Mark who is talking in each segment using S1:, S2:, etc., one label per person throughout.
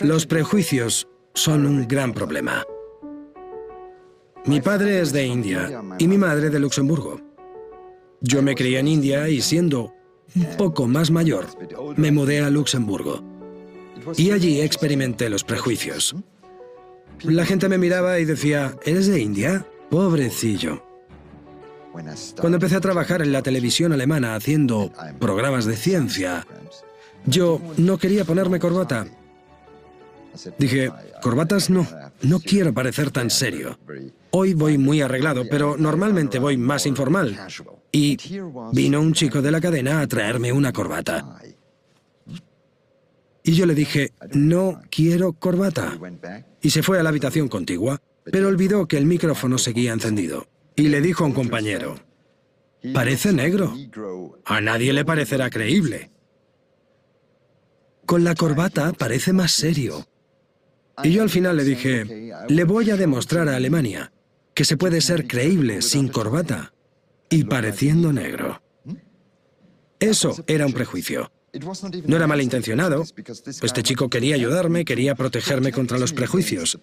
S1: Los prejuicios son un gran problema. Mi padre es de India y mi madre de Luxemburgo. Yo me crié en India y siendo un poco más mayor, me mudé a Luxemburgo. Y allí experimenté los prejuicios. La gente me miraba y decía, ¿eres de India? Pobrecillo. Cuando empecé a trabajar en la televisión alemana haciendo programas de ciencia, yo no quería ponerme corbata. Dije, corbatas no, no quiero parecer tan serio. Hoy voy muy arreglado, pero normalmente voy más informal. Y vino un chico de la cadena a traerme una corbata. Y yo le dije, no quiero corbata. Y se fue a la habitación contigua, pero olvidó que el micrófono seguía encendido. Y le dijo a un compañero, parece negro. A nadie le parecerá creíble. Con la corbata parece más serio. Y yo al final le dije, le voy a demostrar a Alemania que se puede ser creíble sin corbata y pareciendo negro. Eso era un prejuicio. No era malintencionado. Este chico quería ayudarme, quería protegerme contra los prejuicios.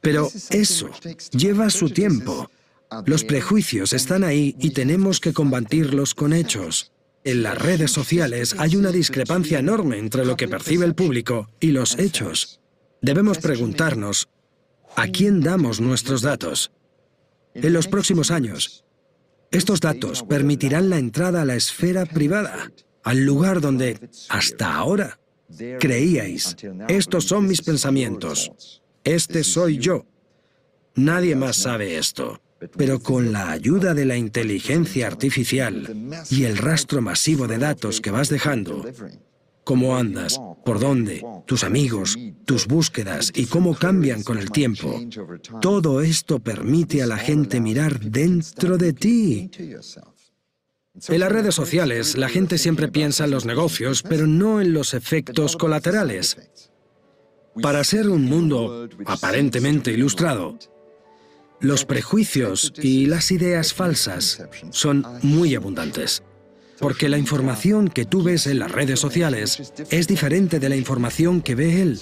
S1: Pero eso lleva su tiempo. Los prejuicios están ahí y tenemos que combatirlos con hechos. En las redes sociales hay una discrepancia enorme entre lo que percibe el público y los hechos. Debemos preguntarnos, ¿a quién damos nuestros datos? En los próximos años, estos datos permitirán la entrada a la esfera privada, al lugar donde, hasta ahora, creíais, estos son mis pensamientos, este soy yo. Nadie más sabe esto. Pero con la ayuda de la inteligencia artificial y el rastro masivo de datos que vas dejando, cómo andas, por dónde, tus amigos, tus búsquedas y cómo cambian con el tiempo, todo esto permite a la gente mirar dentro de ti. En las redes sociales, la gente siempre piensa en los negocios, pero no en los efectos colaterales. Para ser un mundo aparentemente ilustrado, los prejuicios y las ideas falsas son muy abundantes. Porque la información que tú ves en las redes sociales es diferente de la información que ve él.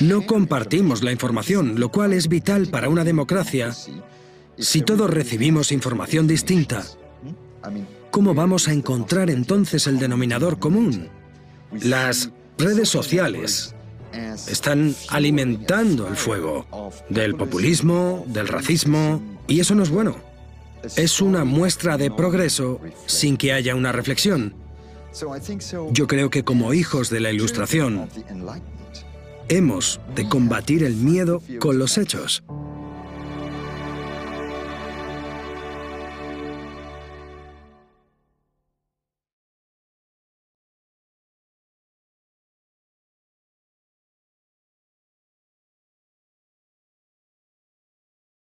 S1: No compartimos la información, lo cual es vital para una democracia. Si todos recibimos información distinta, ¿cómo vamos a encontrar entonces el denominador común? Las redes sociales están alimentando el fuego del populismo, del racismo, y eso no es bueno. Es una muestra de progreso sin que haya una reflexión. Yo creo que como hijos de la Ilustración, hemos de combatir el miedo con los hechos.